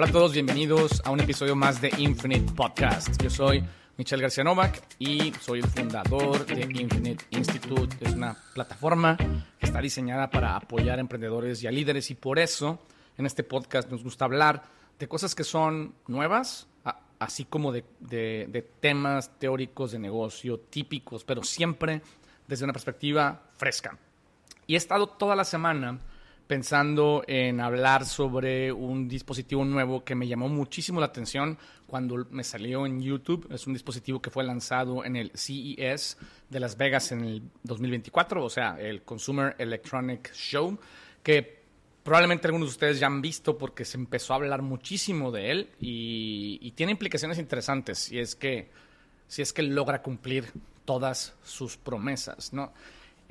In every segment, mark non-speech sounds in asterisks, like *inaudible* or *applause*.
Hola a todos, bienvenidos a un episodio más de Infinite Podcast. Yo soy Michelle García Novak y soy el fundador de Infinite Institute. Es una plataforma que está diseñada para apoyar a emprendedores y a líderes y por eso en este podcast nos gusta hablar de cosas que son nuevas, así como de, de temas teóricos de negocio típicos, pero siempre desde una perspectiva fresca. Y he estado toda la semana pensando en hablar sobre un dispositivo nuevo que me llamó muchísimo la atención cuando me salió en YouTube. Es un dispositivo que fue lanzado en el CES de Las Vegas en el 2024, o sea, el Consumer Electronic Show, que probablemente algunos de ustedes ya han visto porque se empezó a hablar muchísimo de él y, y tiene implicaciones interesantes si es que, si es que logra cumplir todas sus promesas, ¿no?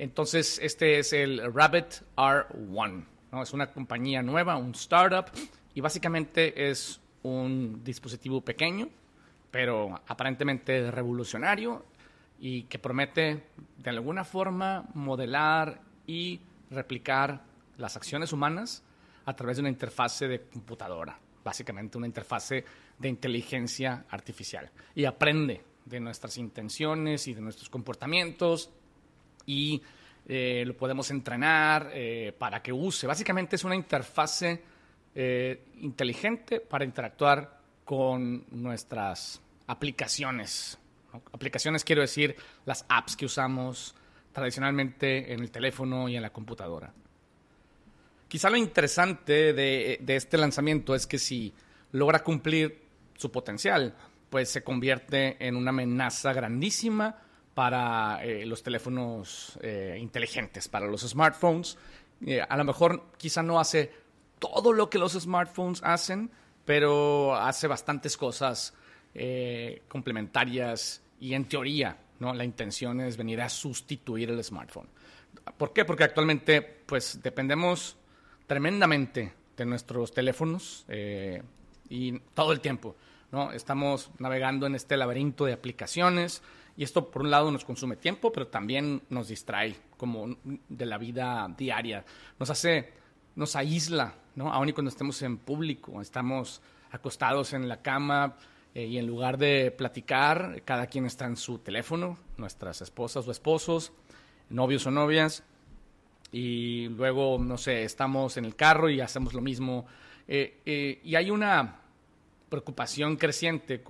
Entonces, este es el Rabbit R1. ¿no? Es una compañía nueva, un startup, y básicamente es un dispositivo pequeño, pero aparentemente revolucionario y que promete de alguna forma modelar y replicar las acciones humanas a través de una interfase de computadora, básicamente una interfase de inteligencia artificial. Y aprende de nuestras intenciones y de nuestros comportamientos y eh, lo podemos entrenar eh, para que use. Básicamente es una interfase eh, inteligente para interactuar con nuestras aplicaciones. Aplicaciones quiero decir las apps que usamos tradicionalmente en el teléfono y en la computadora. Quizá lo interesante de, de este lanzamiento es que si logra cumplir su potencial, pues se convierte en una amenaza grandísima para eh, los teléfonos eh, inteligentes, para los smartphones. Eh, a lo mejor quizá no hace todo lo que los smartphones hacen, pero hace bastantes cosas complementarias y en teoría ¿no? la intención es venir a sustituir el smartphone. ¿Por qué? Porque actualmente pues dependemos tremendamente de nuestros teléfonos y todo el tiempo. ¿no? Estamos navegando en este laberinto de aplicaciones y esto por un lado nos consume tiempo, pero también nos distrae como de la vida diaria. Nos hace, nos aísla, ¿no? Aún y cuando estemos en público, estamos acostados en la cama eh, y en lugar de platicar, cada quien está en su teléfono, nuestras esposas o esposos, novios o novias, y luego, no sé, estamos en el carro y hacemos lo mismo. Eh, eh, y hay una preocupación creciente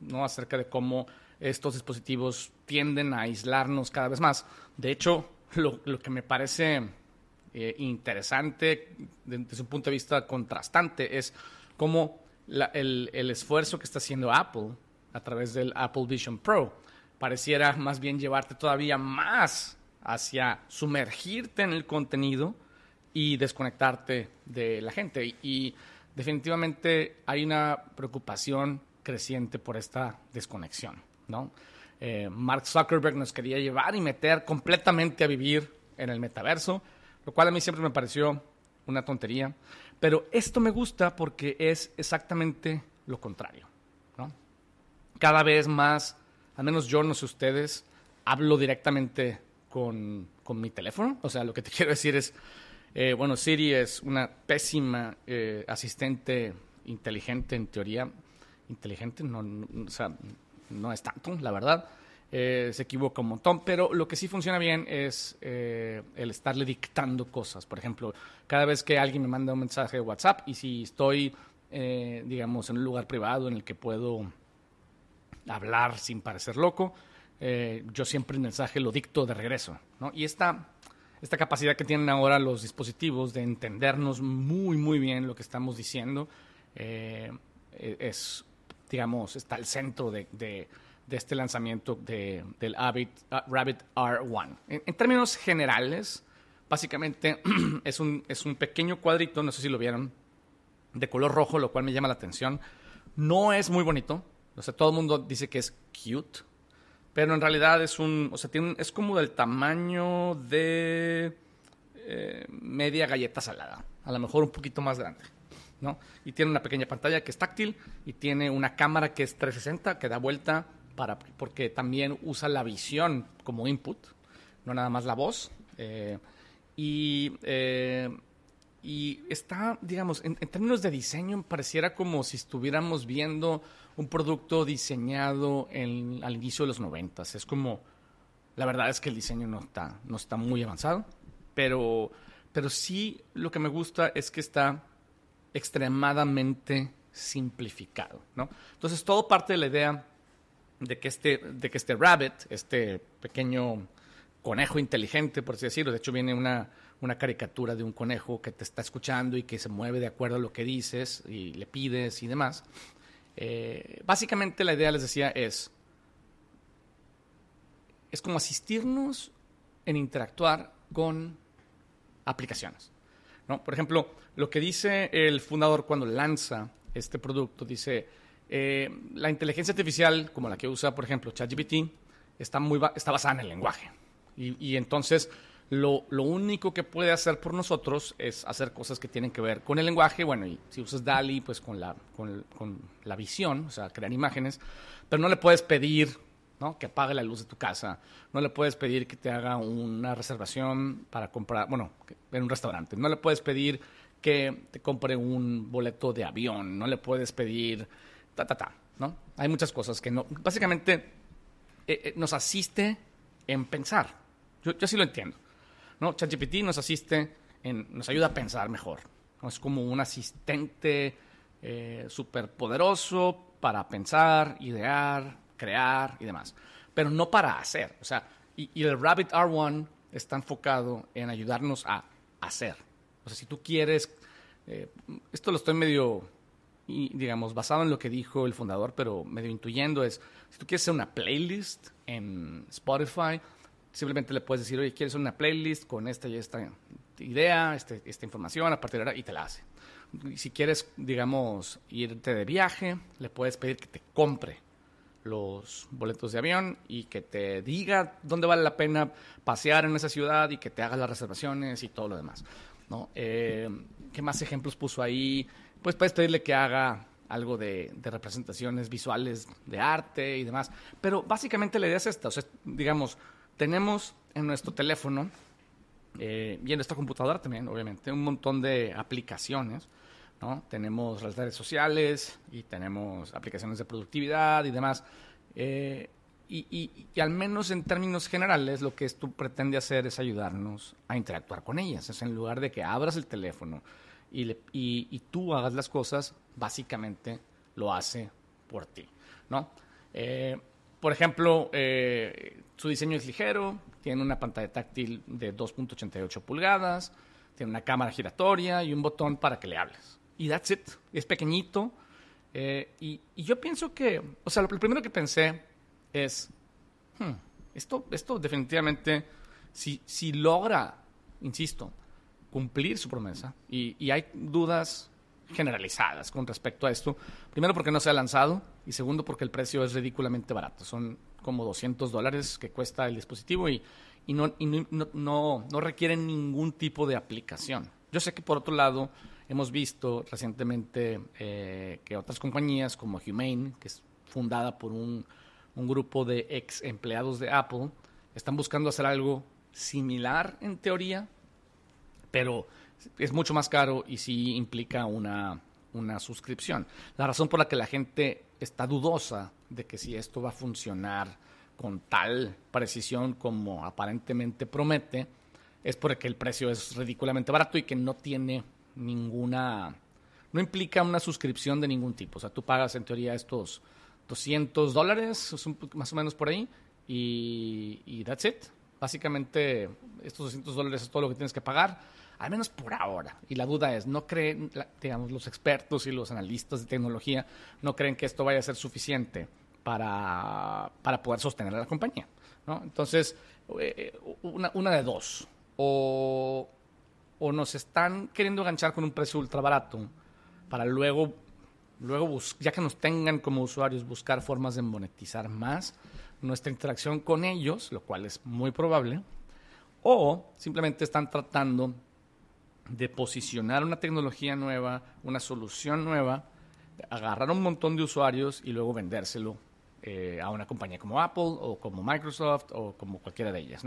¿no? acerca de cómo estos dispositivos tienden a aislarnos cada vez más. De hecho, lo, que me parece eh, interesante desde un punto de vista contrastante es cómo el, el, esfuerzo que está haciendo Apple a través del Apple Vision Pro pareciera más bien llevarte todavía más hacia sumergirte en el contenido y desconectarte de la gente. y definitivamente hay una preocupación creciente por esta desconexión, ¿no? Eh, Mark Zuckerberg nos quería llevar y meter completamente a vivir en el metaverso, lo cual a mí siempre me pareció una tontería, pero esto me gusta porque es exactamente lo contrario. Cada vez más, al menos yo, no sé ustedes, hablo directamente con, con mi teléfono, o sea, lo que te *laughs* quiero decir es, eh, bueno, Siri es una pésima eh, asistente inteligente en teoría. Inteligente, no, o sea, no es tanto, la verdad. Eh, se equivoca un montón, pero lo que sí funciona bien es el estarle dictando cosas. Por ejemplo, cada vez que alguien me manda un mensaje de WhatsApp y si estoy, digamos, en un lugar privado en el que puedo hablar sin parecer loco, yo siempre el mensaje lo dicto de regreso. ¿no? Y esta esta capacidad que tienen ahora los dispositivos de entendernos muy, muy bien lo que estamos diciendo, eh, es, digamos, está al centro de, de, este lanzamiento de, del Rabbit, uh, Rabbit R1. En, términos generales, básicamente *clears throat* es un, es un pequeño cuadrito, no sé si lo vieron, de color rojo, lo cual me llama la atención. No es muy bonito, o sea, todo el mundo dice que es cute, pero en realidad es un, o sea, tiene es como del tamaño de eh, media galleta salada, a lo mejor un poquito más grande, ¿no? Y tiene una pequeña pantalla que es táctil y tiene una cámara que es 360 que da vuelta para, porque también usa la visión como input, no nada más la voz. Eh, y, eh, y está, digamos, en, términos de diseño, pareciera como si estuviéramos viendo un producto diseñado en, al inicio de los noventas. Es como, la verdad es que el diseño no está, no está muy avanzado, pero, pero sí lo que me gusta es que está extremadamente simplificado, ¿no? Entonces todo parte de la idea de que este, de que este rabbit, este pequeño conejo inteligente, por así decirlo, de hecho viene una, una caricatura de un conejo que te está escuchando y que se mueve de acuerdo a lo que dices y le pides y demás. Eh, básicamente la idea, les decía, es, es como asistirnos en interactuar con aplicaciones. Por ejemplo, lo que dice el fundador cuando lanza este producto, dice, eh, la inteligencia artificial, como la que usa, por ejemplo, ChatGPT, está, muy está basada en el lenguaje. Y, entonces lo, único que puede hacer por nosotros es hacer cosas que tienen que ver con el lenguaje, bueno, y si usas DALI, pues con la, con, la visión, o sea, crear imágenes, pero no le puedes pedir ¿no? que apague la luz de tu casa, no le puedes pedir que te haga una reservación para comprar, bueno, en un restaurante, no le puedes pedir que te compre un boleto de avión, no le puedes pedir ta, ta, ta, ¿no? Hay muchas cosas que no, básicamente eh, eh, nos asiste en pensar. Yo, sí lo entiendo, ¿no? ChatGPT nos asiste, en, nos ayuda a pensar mejor. Es como un asistente eh, súper poderoso para pensar, idear, crear y demás, pero no para hacer. O sea, y, el Rabbit R1 está enfocado en ayudarnos a hacer. O sea, si tú quieres, eh, esto lo estoy medio, digamos, basado en lo que dijo el fundador, pero medio intuyendo es, si tú quieres hacer una playlist en Spotify, simplemente le puedes decir, oye, quieres hacer una playlist con esta y esta idea, este, esta información a partir de ahora, y te la hace. Si quieres, digamos, irte de viaje, le puedes pedir que te compre los boletos de avión y que te diga dónde vale la pena pasear en esa ciudad y que te haga las reservaciones y todo lo demás. ¿no? Eh, ¿Qué más ejemplos puso ahí? Pues puedes pedirle que haga algo de, representaciones visuales de arte y demás. Pero básicamente la idea es esta. O sea, digamos, tenemos en nuestro teléfono eh, y en nuestra computadora también, obviamente, un montón de aplicaciones. ¿No? Tenemos las redes sociales y tenemos aplicaciones de productividad y demás. Eh, y, al menos en términos generales, lo que esto pretende hacer es ayudarnos a interactuar con ellas. Es en lugar de que abras el teléfono y, tú hagas las cosas, básicamente lo hace por ti. ¿no? Eh, por ejemplo, eh, su diseño es ligero, tiene una pantalla táctil de 2.88 pulgadas, tiene una cámara giratoria y un botón para que le hables. Y that's it. Es pequeñito. Eh, y, y, yo pienso que, o sea, lo primero que pensé es, hmm, esto, esto definitivamente, si, si logra, insisto, cumplir su promesa, y, y, hay dudas generalizadas con respecto a esto, primero porque no se ha lanzado, y segundo porque el precio es ridículamente barato, son como 200 dólares que cuesta el dispositivo y, y, no, y no, no, no ningún tipo de aplicación. Yo sé que por otro lado hemos visto recientemente eh, que otras compañías como Humane, que es fundada por un un grupo de ex empleados de Apple están buscando hacer algo similar en teoría, pero es mucho más caro y sí implica una, una suscripción. La razón por la que la gente está dudosa de que si esto va a funcionar con tal precisión como aparentemente promete, es porque el precio es ridículamente barato y que no tiene ninguna, no implica una suscripción de ningún tipo. O sea, tú pagas en teoría estos 200 dólares, más o menos por ahí, y, that's it. Básicamente, estos 200 dólares es todo lo que tienes que pagar, al menos por ahora. Y la duda es, ¿no creen, digamos, los expertos y los analistas de tecnología, no creen que esto vaya a ser suficiente para, para poder sostener a la compañía? ¿no? Entonces, eh, una, una de dos. O, o nos están queriendo enganchar con un precio ultra barato para luego luego ya que nos tengan como usuarios, buscar formas de monetizar más nuestra interacción con ellos, lo cual es muy probable, o simplemente están tratando de posicionar una tecnología nueva, una solución nueva, agarrar un montón de usuarios y luego vendérselo eh, a una compañía como Apple o como Microsoft o como cualquiera de ellas.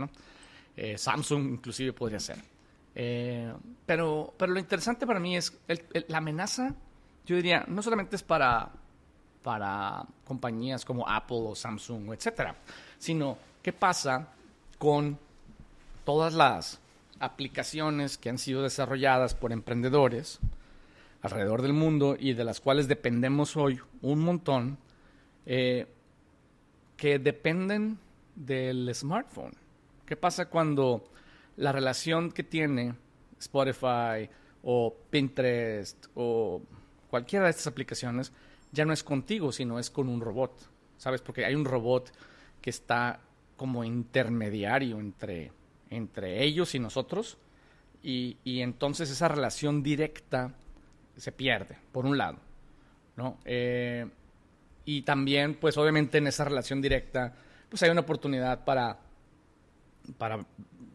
Eh, Samsung inclusive podría ser. Eh, pero, pero lo interesante para mí es la amenaza, yo diría, no solamente es para, para compañías como Apple o Samsung, etcétera, sino qué pasa con todas las aplicaciones que han sido desarrolladas por emprendedores alrededor del mundo y de las cuales dependemos hoy un montón, eh, que dependen del smartphone. ¿Qué pasa cuando la relación que tiene Spotify o Pinterest o cualquiera de estas aplicaciones ya no es contigo, sino es con un robot? ¿Sabes? Porque hay un robot que está como intermediario entre, entre ellos y nosotros. Y, y entonces esa relación directa se pierde, por un lado. ¿no? Eh, y también, pues obviamente en esa relación directa, pues hay una oportunidad para, para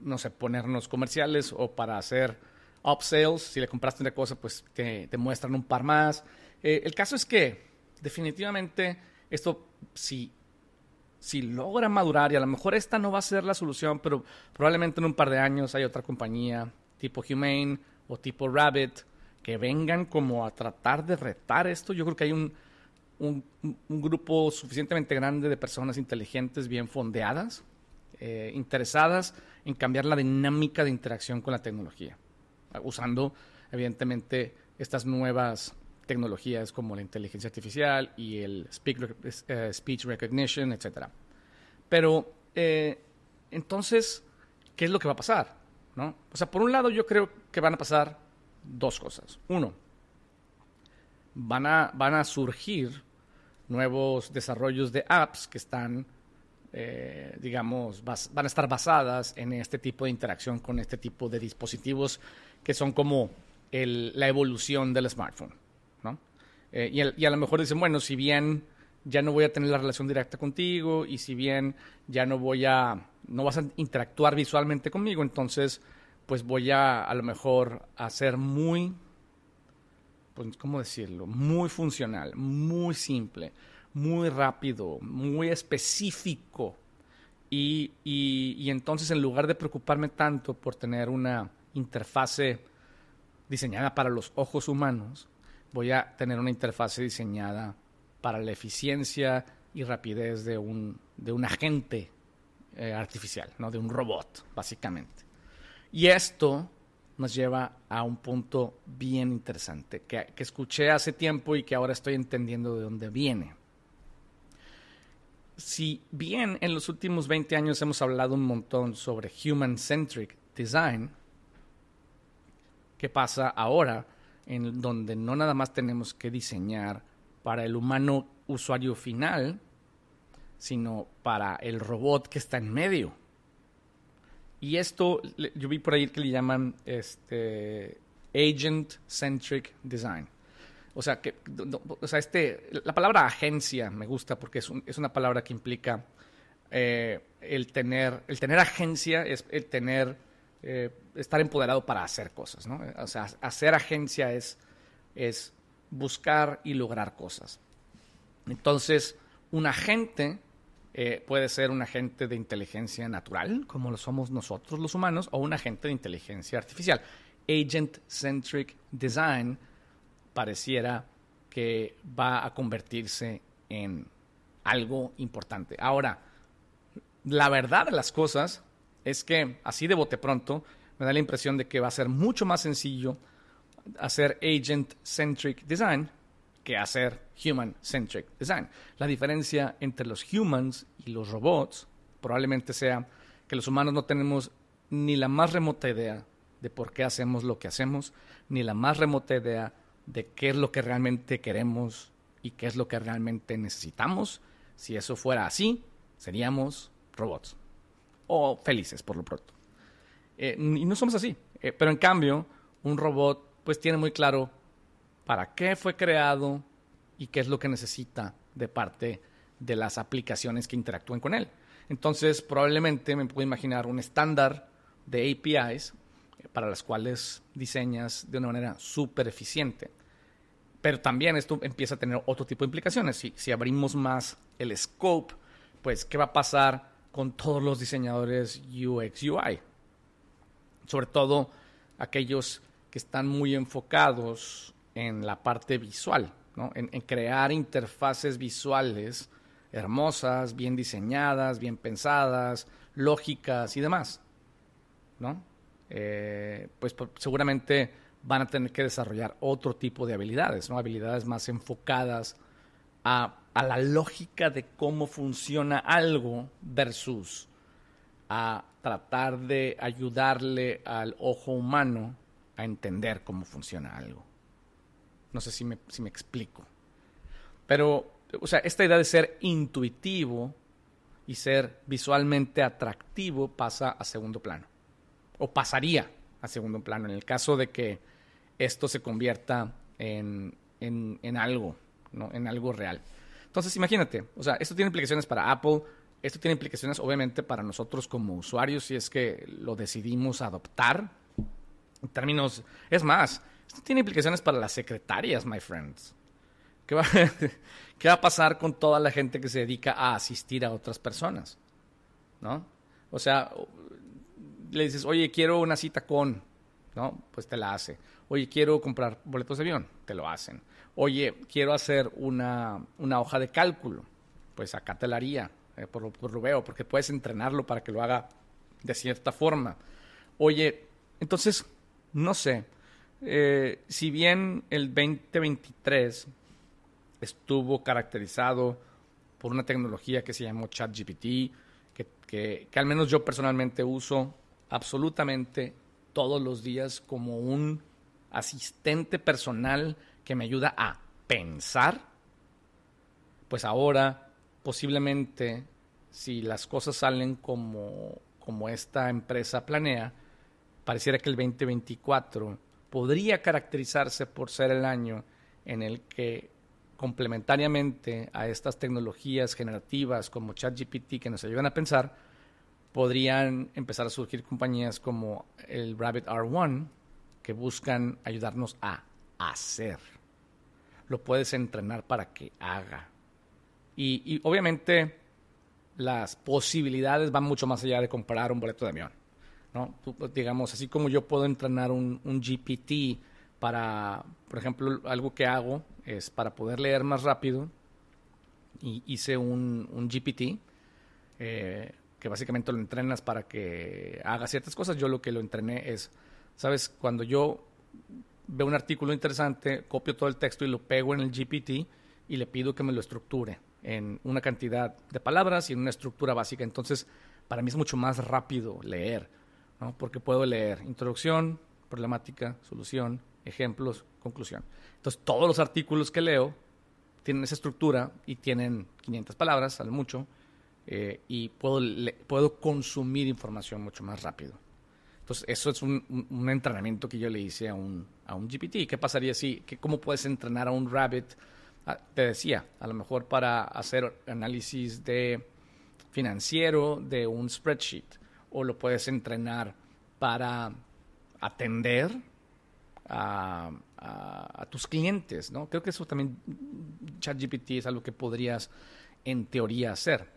no sé, ponernos comerciales o para hacer upsales. Si le compraste una cosa, pues te, muestran un par más. Eh, el caso es que definitivamente esto, si, si logra madurar, y a lo mejor esta no va a ser la solución, pero probablemente en un par de años hay otra compañía tipo Humane o tipo Rabbit que vengan como a tratar de retar esto. Yo creo que hay un, un, grupo suficientemente grande de personas inteligentes, bien fondeadas, eh, interesadas en cambiar la dinámica de interacción con la tecnología, usando evidentemente estas nuevas tecnologías como la inteligencia artificial y el eh, speech recognition, etc. Pero eh, entonces, ¿qué es lo que va a pasar? O sea, por un lado yo creo que van a pasar dos cosas. Uno, van a surgir nuevos desarrollos de apps que están, eh, digamos, van a estar basadas en este tipo de interacción con este tipo de dispositivos que son como la evolución del smartphone. Eh, y, y, a lo mejor dicen, bueno, si bien ya no voy a tener la relación directa contigo y si bien ya no voy a, no vas a interactuar visualmente conmigo, entonces pues voy a a lo mejor a ser muy, pues, ¿cómo decirlo? Muy funcional, muy simple, muy rápido, muy específico. Y, y, entonces en lugar de preocuparme tanto por tener una interfase diseñada para los ojos humanos, voy a tener una interfase diseñada para la eficiencia y rapidez de un, de un agente eh, artificial, ¿no? de un robot, básicamente. Y esto nos lleva a un punto bien interesante que, escuché hace tiempo y que ahora estoy entendiendo de dónde viene. Si bien en los últimos 20 años hemos hablado un montón sobre human-centric design, ¿qué pasa ahora en donde no nada más tenemos que diseñar para el humano usuario final, sino para el robot que está en medio? Y esto, yo vi por ahí que le llaman este, agent-centric design. O sea, que, o sea, este, la palabra agencia me gusta porque es, es una palabra que implica eh, el, tener, el tener agencia, es el tener, eh, estar empoderado para hacer cosas, ¿no? O sea, hacer agencia es, es buscar y lograr cosas. Entonces, un agente eh, puede ser un agente de inteligencia natural, como lo somos nosotros los humanos, o un agente de inteligencia artificial. Agent-centric design pareciera que va a convertirse en algo importante. Ahora, la verdad de las cosas es que así de bote pronto me da la impresión de que va a ser mucho más sencillo hacer agent-centric design que hacer human-centric design. La diferencia entre los humans y los robots probablemente sea que los humanos no tenemos ni la más remota idea de por qué hacemos lo que hacemos, ni la más remota idea de qué es lo que realmente queremos y qué es lo que realmente necesitamos. Si eso fuera así, seríamos robots. O felices, por lo pronto. Eh, y no somos así. Eh, pero en cambio, un robot pues tiene muy claro para qué fue creado y qué es lo que necesita de parte de las aplicaciones que interactúen con él. Entonces, probablemente me puedo imaginar un estándar de APIs para las cuales diseñas de una manera súper eficiente. Pero también esto empieza a tener otro tipo de implicaciones. Si, abrimos más el scope, pues, ¿qué va a pasar con todos los diseñadores UX, UI? Sobre todo aquellos que están muy enfocados en la parte visual, en, crear interfaces visuales hermosas, bien diseñadas, bien pensadas, lógicas y demás. ¿no? Eh, pues seguramente van a tener que desarrollar otro tipo de habilidades, ¿no? habilidades más enfocadas a, a la lógica de cómo funciona algo versus a tratar de ayudarle al ojo humano a entender cómo funciona algo. No sé si me, si me explico. Pero, o sea, esta idea de ser intuitivo y ser visualmente atractivo pasa a segundo plano. O pasaría a segundo plano en el caso de que esto se convierta en, en, algo, ¿no? En algo real. Entonces, imagínate, o sea, esto tiene implicaciones para Apple, esto tiene implicaciones obviamente para nosotros como usuarios si es que lo decidimos adoptar. En términos, es más, esto tiene implicaciones para las secretarias, my friends. ¿Qué va, *laughs* ¿Qué va a pasar con toda la gente que se dedica a asistir a otras personas? ¿No? O sea, le dices, oye, quiero una cita con, ¿no? Pues te la hace. Oye, quiero comprar boletos de avión, te lo hacen. Oye, quiero hacer una, una hoja de cálculo, pues acá te la haría, eh, por, por lo veo, porque puedes entrenarlo para que lo haga de cierta forma. Oye, entonces, no sé, eh, si bien el 2023 estuvo caracterizado por una tecnología que se llamó ChatGPT, que, que, que al menos yo personalmente uso absolutamente todos los días como un asistente personal que me ayuda a pensar, pues ahora posiblemente si las cosas salen como, como esta empresa planea, pareciera que el 2024 podría caracterizarse por ser el año en el que complementariamente a estas tecnologías generativas como ChatGPT que nos ayudan a pensar, podrían empezar a surgir compañías como el Rabbit R1 que buscan ayudarnos a hacer. Lo puedes entrenar para que haga. Y, obviamente las posibilidades van mucho más allá de comprar un boleto de avión. ¿no? Digamos, así como yo puedo entrenar un, GPT para, por ejemplo, algo que hago es para poder leer más rápido, y hice un, un GPT, eh, que básicamente lo entrenas para que haga ciertas cosas. Yo lo que lo entrené es, ¿sabes? Cuando yo veo un artículo interesante, copio todo el texto y lo pego en el GPT y le pido que me lo estructure en una cantidad de palabras y en una estructura básica. Entonces, para mí es mucho más rápido leer porque puedo leer introducción, problemática, solución, ejemplos, conclusión. Entonces, todos los artículos que leo tienen esa estructura y tienen 500 palabras, al mucho, eh, y puedo, puedo consumir información mucho más rápido. Entonces, eso es un, un, entrenamiento que yo le hice a un, a un GPT. ¿Qué pasaría si, que, cómo puedes entrenar a un rabbit? Ah, te decía, a lo mejor para hacer análisis de financiero de un spreadsheet o lo puedes entrenar para atender a, tus clientes, ¿no? Creo que eso también, ChatGPT es algo que podrías en teoría hacer.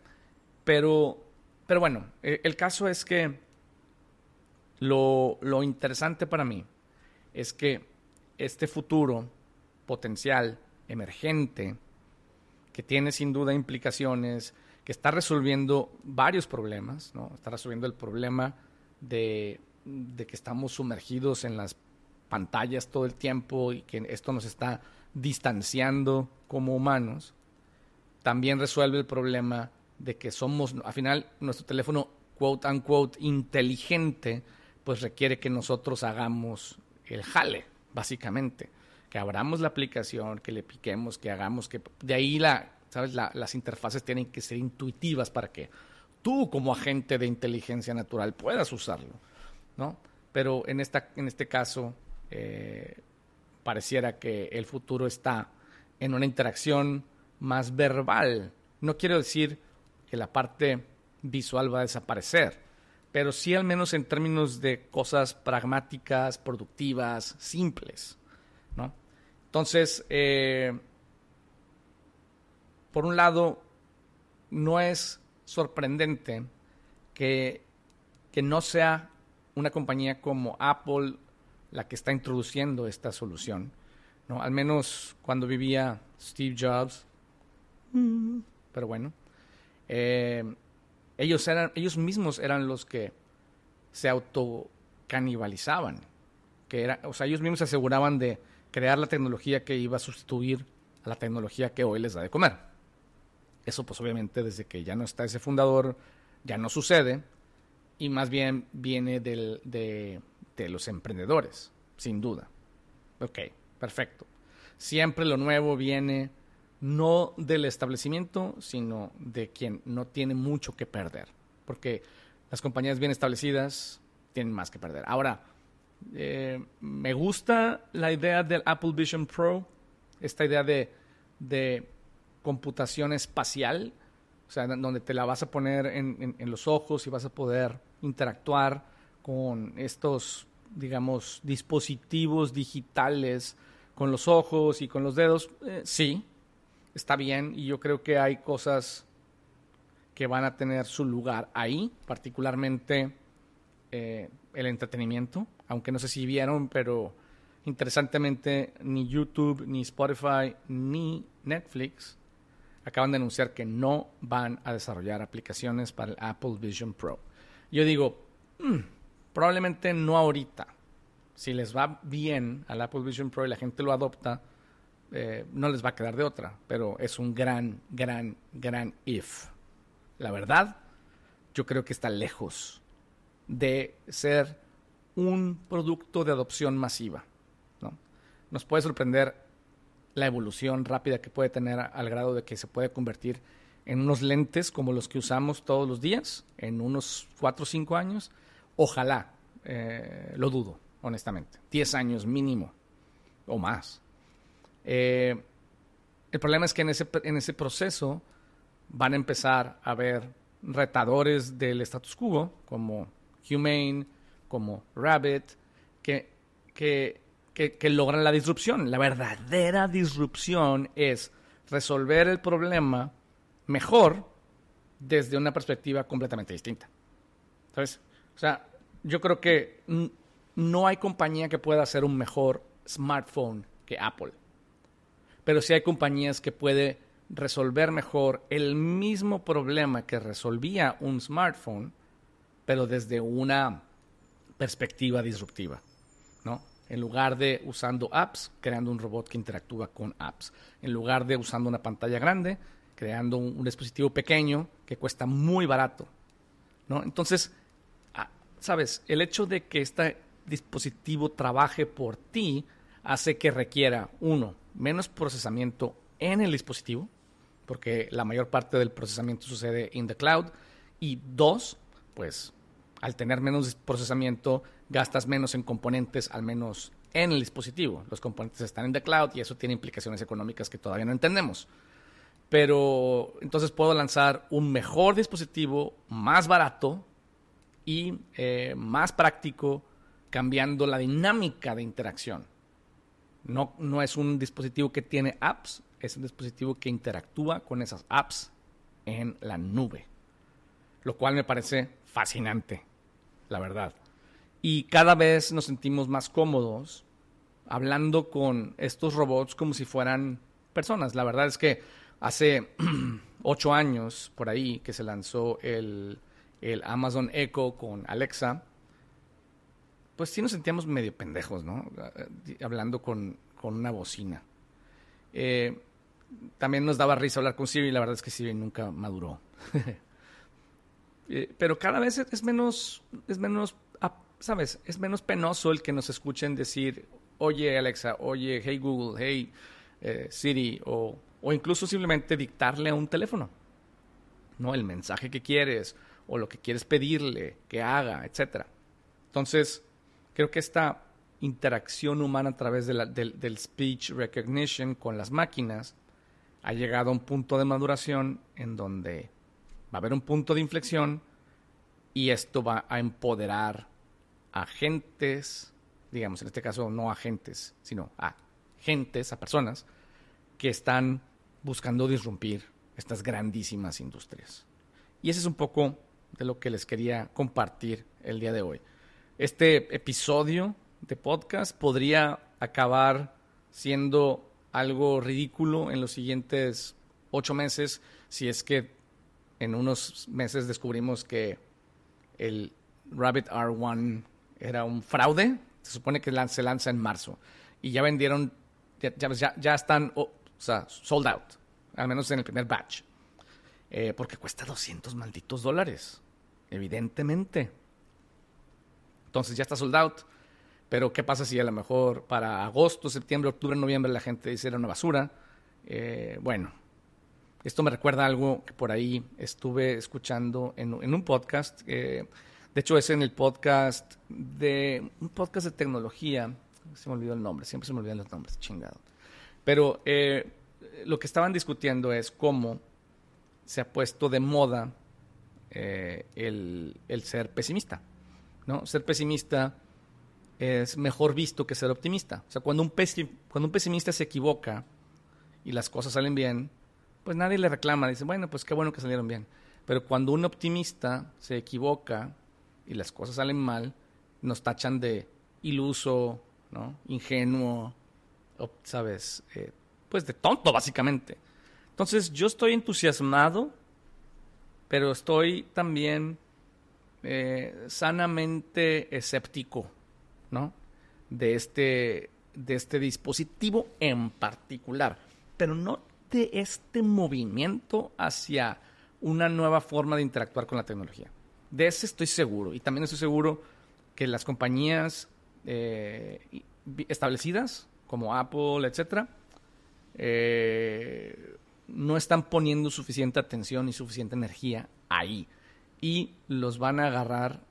Pero, pero bueno, e, el caso es que lo, lo interesante para mí es que este futuro potencial, emergente, que tiene sin duda implicaciones que está resolviendo varios problemas, ¿no? Está resolviendo el problema de, que estamos sumergidos en las pantallas todo el tiempo y que esto nos está distanciando como humanos. También resuelve el problema de que somos, al final, nuestro teléfono, quote unquote, inteligente, pues requiere que nosotros hagamos el jale, básicamente. Que abramos la aplicación, que le piquemos, que hagamos, que de ahí la ¿sabes? las interfaces tienen que ser intuitivas para que tú como agente de inteligencia natural puedas usarlo, ¿no? Pero en, esta, en este caso eh, pareciera que el futuro está en una interacción más verbal. No quiero decir que la parte visual va a desaparecer, pero sí al menos en términos de cosas pragmáticas, productivas, simples, ¿no? Entonces, eh, por un lado, no es sorprendente que, que no sea una compañía como Apple la que está introduciendo esta solución. ¿no? Al menos cuando vivía Steve Jobs. Mm. Pero bueno. Eh, ellos, eran, ellos mismos eran los que se autocanibalizaban. Que o sea, ellos mismos se aseguraban de crear la tecnología que iba a sustituir a la tecnología que hoy les da de comer. Eso pues obviamente desde que ya no está ese fundador, ya no sucede y más bien viene del, de, de los emprendedores, sin duda. Ok, perfecto. Siempre lo nuevo viene no del establecimiento, sino de quien no tiene mucho que perder. Porque las compañías bien establecidas tienen más que perder. Ahora, eh, me gusta la idea del Apple Vision Pro, esta idea de, computación espacial, o sea, donde te la vas a poner en, en, los ojos y vas a poder interactuar con estos, digamos, dispositivos digitales con los ojos y con los dedos. Eh, sí, está bien y yo creo que hay cosas que van a tener su lugar ahí, particularmente eh, el entretenimiento, aunque no sé si vieron, pero interesantemente ni YouTube, ni Spotify, ni Netflix acaban de anunciar que no van a desarrollar aplicaciones para el Apple Vision Pro. Yo digo, mm, probablemente no ahorita. Si les va bien al Apple Vision Pro y la gente lo adopta, eh, no les va a quedar de otra, pero es un gran, gran, gran if. La verdad, yo creo que está lejos de ser un producto de adopción masiva. ¿no? Nos puede sorprender la evolución rápida que puede tener al grado de que se puede convertir en unos lentes como los que usamos todos los días, en unos 4 o 5 años. Ojalá, eh, lo dudo, honestamente. 10 años mínimo o más. Eh, el problema es que en ese, en ese proceso van a empezar a haber retadores del status quo, como Humane, como Rabbit, que, que, que, logran la disrupción. La verdadera disrupción es resolver el problema mejor desde una perspectiva completamente distinta. ¿Sabes? O sea, yo creo que no hay compañía que pueda hacer un mejor smartphone que Apple pero sí hay compañías que puede resolver mejor el mismo problema que resolvía un smartphone, pero desde una perspectiva disruptiva, ¿no? En lugar de usando apps, creando un robot que interactúa con apps. En lugar de usando una pantalla grande, creando un, dispositivo pequeño que cuesta muy barato, ¿no? Entonces, ah, sabes, el hecho de que este dispositivo trabaje por ti hace que requiera, uno, menos procesamiento en el dispositivo, porque la mayor parte del procesamiento sucede en the cloud. Y dos, pues al tener menos procesamiento, gastas menos en componentes, al menos en el dispositivo. Los componentes están en the cloud y eso tiene implicaciones económicas que todavía no entendemos. Pero entonces puedo lanzar un mejor dispositivo, más barato y eh, más práctico, cambiando la dinámica de interacción. No, no es un dispositivo que tiene apps, es un dispositivo que interactúa con esas apps en la nube. Lo cual me parece fascinante, la verdad. Y cada vez nos sentimos más cómodos hablando con estos robots como si fueran personas. La verdad es que hace *clears throat* ocho años, por ahí, que se lanzó el, el Amazon Echo con Alexa, pues sí nos sentíamos medio pendejos, ¿no? Eh, hablando con, una bocina. Eh, también nos daba risa hablar con Siri la verdad es que Siri nunca maduró. *laughs* Eh, pero cada vez es menos, es menos, ¿sabes? Es menos penoso el que nos escuchen decir, oye Alexa, oye, hey Google, hey Siri, o, o incluso simplemente dictarle a un teléfono, ¿no? El mensaje que quieres, o lo que quieres pedirle que haga, etcétera. Entonces, Creo que esta interacción humana a través del, speech recognition con las máquinas ha llegado a un punto de maduración en donde va a haber un punto de inflexión y esto va a empoderar a agentes, digamos, en este caso no agentes, sino a gentes, a personas que están buscando disrumpir estas grandísimas industrias. Y ese es un poco de lo que les quería compartir el día de hoy. Este episodio de podcast podría acabar siendo algo ridículo en los siguientes ocho meses si es que en unos meses descubrimos que el Rabbit R1 era un fraude. Se supone que se lanza en marzo. Y ya vendieron, ya, están, sold out. Al menos en el primer batch. Eh, porque cuesta 200 malditos dólares. Evidentemente. Entonces ya está sold out. Pero ¿qué pasa si a lo mejor para agosto, septiembre, octubre, noviembre la gente dice era una basura? Eh, bueno, esto me recuerda algo que por ahí estuve escuchando en, un podcast. de hecho, es en el podcast de un podcast de tecnología. Se me olvidó el nombre, siempre se me olvidan los nombres, chingado. Pero eh, lo que estaban discutiendo es cómo se ha puesto de moda eh, el, ser pesimista. ¿No? Ser pesimista es mejor visto que ser optimista. O sea, cuando un, cuando un pesimista se equivoca y las cosas salen bien, pues nadie le reclama, dice, bueno, pues qué bueno que salieron bien. Pero cuando un optimista se equivoca y las cosas salen mal, nos tachan de iluso, ¿no? Ingenuo, ¿sabes? Eh, pues de tonto, básicamente. Entonces, yo estoy entusiasmado, pero estoy también eh, sanamente escéptico, ¿no? De este, de este dispositivo en particular. Pero no de este movimiento hacia una nueva forma de interactuar con la tecnología. De ese estoy seguro. Y también estoy seguro que las compañías eh, establecidas, como Apple, etcétera, eh, no están poniendo suficiente atención y suficiente energía ahí. Y los van a agarrar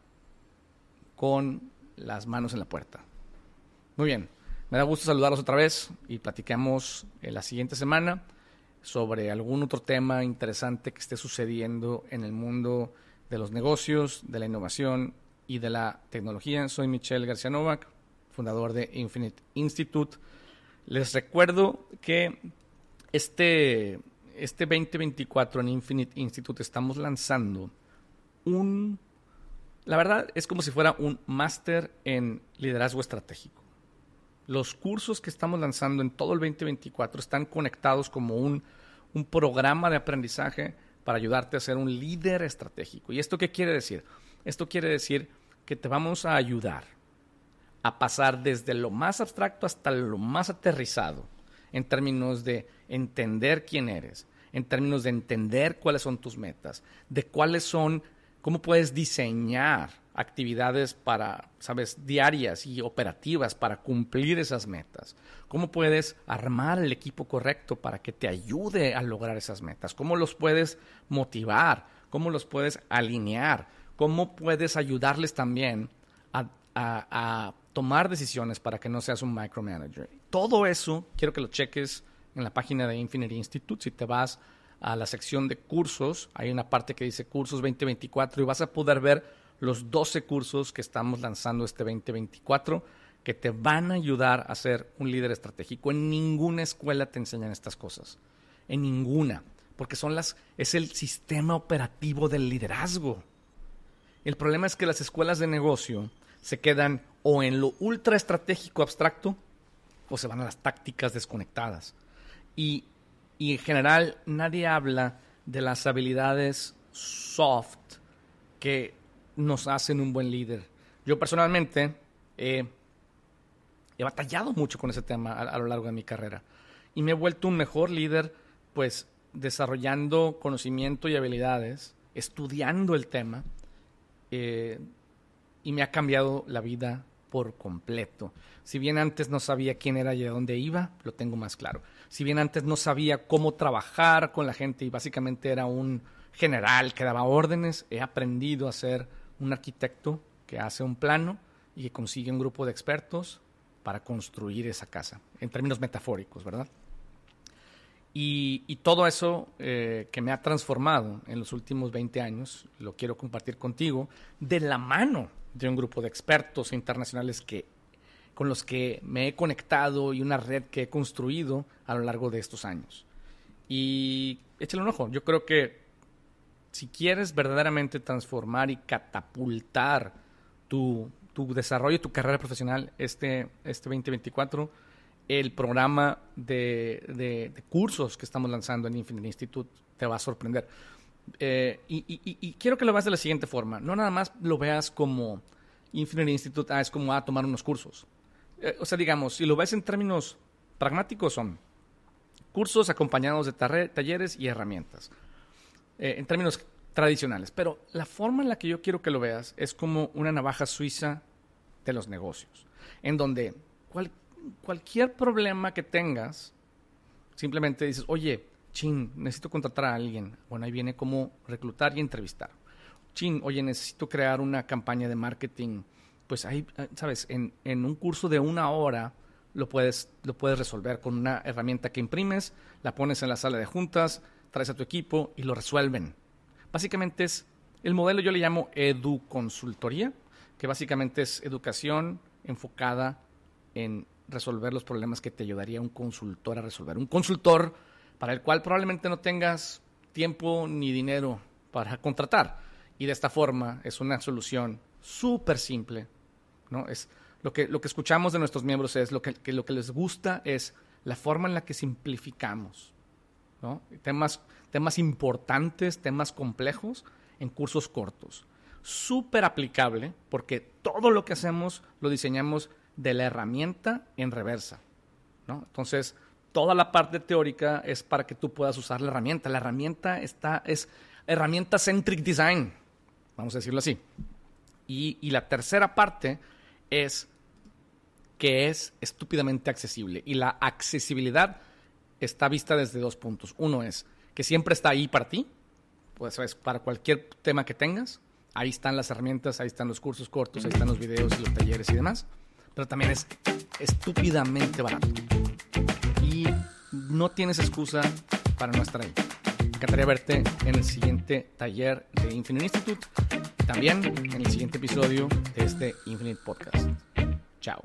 con las manos en la puerta. Muy bien. Me da gusto saludarlos otra vez y platiquemos en la siguiente semana sobre algún otro tema interesante que esté sucediendo en el mundo de los negocios, de la innovación y de la tecnología. Soy Michelle García Novak, fundador de Infinite Institute. Les recuerdo que este, este 2024 en Infinite Institute estamos lanzando un... La verdad es como si fuera un máster en liderazgo estratégico los cursos que estamos lanzando en todo el 2024 están conectados como un, programa de aprendizaje para ayudarte a ser un líder estratégico. ¿Y esto qué quiere decir? Esto quiere decir que te vamos a ayudar a pasar desde lo más abstracto hasta lo más aterrizado en términos de entender quién eres, en términos de entender cuáles son tus metas, de cuáles son, cómo puedes diseñar actividades para, sabes, diarias y operativas para cumplir esas metas? ¿Cómo puedes armar el equipo correcto para que te ayude a lograr esas metas? ¿Cómo los puedes motivar? ¿Cómo los puedes alinear? ¿Cómo puedes ayudarles también a, a tomar decisiones para que no seas un micromanager? Todo eso quiero que lo cheques en la página de Infinity Institute. Si te vas a la sección de cursos, hay una parte que dice cursos 2024 y vas a poder ver los 12 cursos que estamos lanzando este 2024 que te van a ayudar a ser un líder estratégico. En ninguna escuela te enseñan estas cosas. En ninguna. Porque son las, es el sistema operativo del liderazgo. El problema es que las escuelas de negocio se quedan o en lo ultra estratégico abstracto o se van a las tácticas desconectadas. Y, y en general nadie habla de las habilidades soft que nos hacen un buen líder. Yo personalmente he batallado mucho con ese tema a, lo largo de mi carrera y me he vuelto un mejor líder, pues desarrollando conocimiento y habilidades, estudiando el tema eh, y me ha cambiado la vida por completo. Si bien antes no sabía quién era y a dónde iba, lo tengo más claro. Si bien antes no sabía cómo trabajar con la gente y básicamente era un general que daba órdenes, he aprendido a ser un arquitecto que hace un plano y que consigue un grupo de expertos para construir esa casa, en términos metafóricos, ¿verdad? Y, todo eso eh, que me ha transformado en los últimos 20 años, lo quiero compartir contigo, de la mano de un grupo de expertos internacionales que, con los que me he conectado y una red que he construido a lo largo de estos años. Y échale un ojo, yo creo que si quieres verdaderamente transformar y catapultar tu, tu desarrollo, tu carrera profesional este, este 2024, el programa de, de, cursos que estamos lanzando en Infinite Institute te va a sorprender. Eh, y, quiero que lo veas de la siguiente forma. No nada más lo veas como Infinite Institute, ah, es como a ah, tomar unos cursos. Eh, o sea, digamos, si lo ves en términos pragmáticos, son cursos acompañados de talleres y herramientas. Eh, en términos tradicionales. Pero la forma en la que yo quiero que lo veas es como una navaja suiza de los negocios, en donde cualquier problema que tengas, simplemente dices, oye, chin, necesito contratar a alguien. Bueno, ahí viene como reclutar y entrevistar. Chin, oye, necesito crear una campaña de marketing. Pues ahí, eh, sabes, en, un curso de una hora lo puedes, lo puedes resolver con una herramienta que imprimes, la pones en la sala de juntas, traes a tu equipo y lo resuelven. Básicamente es, el modelo yo le llamo educonsultoría, que básicamente es educación enfocada en resolver los problemas que te ayudaría un consultor a resolver. Un consultor para el cual probablemente no tengas tiempo ni dinero para contratar. Y de esta forma es una solución súper simple. ¿No? Es, lo, que, lo que escuchamos de nuestros miembros es lo que, lo que les gusta es la forma en la que simplificamos. ¿no? Temas temas importantes, temas complejos, en cursos cortos. Súper aplicable porque todo lo que hacemos lo diseñamos de la herramienta en reversa. ¿no? Entonces, toda la parte teórica es para que tú puedas usar la herramienta. La herramienta está, es herramienta centric design, vamos a decirlo así. Y, y la tercera parte es que es estúpidamente accesible. Y la accesibilidad está vista desde dos puntos. Uno es que siempre está ahí para ti, pues es para cualquier tema que tengas. Ahí están las herramientas, ahí están los cursos cortos, ahí están los videos y los talleres y demás. Pero también es estúpidamente barato. Y no tienes excusa para no estar ahí. Me encantaría verte en el siguiente taller de Infinite Institute. También en el siguiente episodio de este Infinite Podcast. Chao.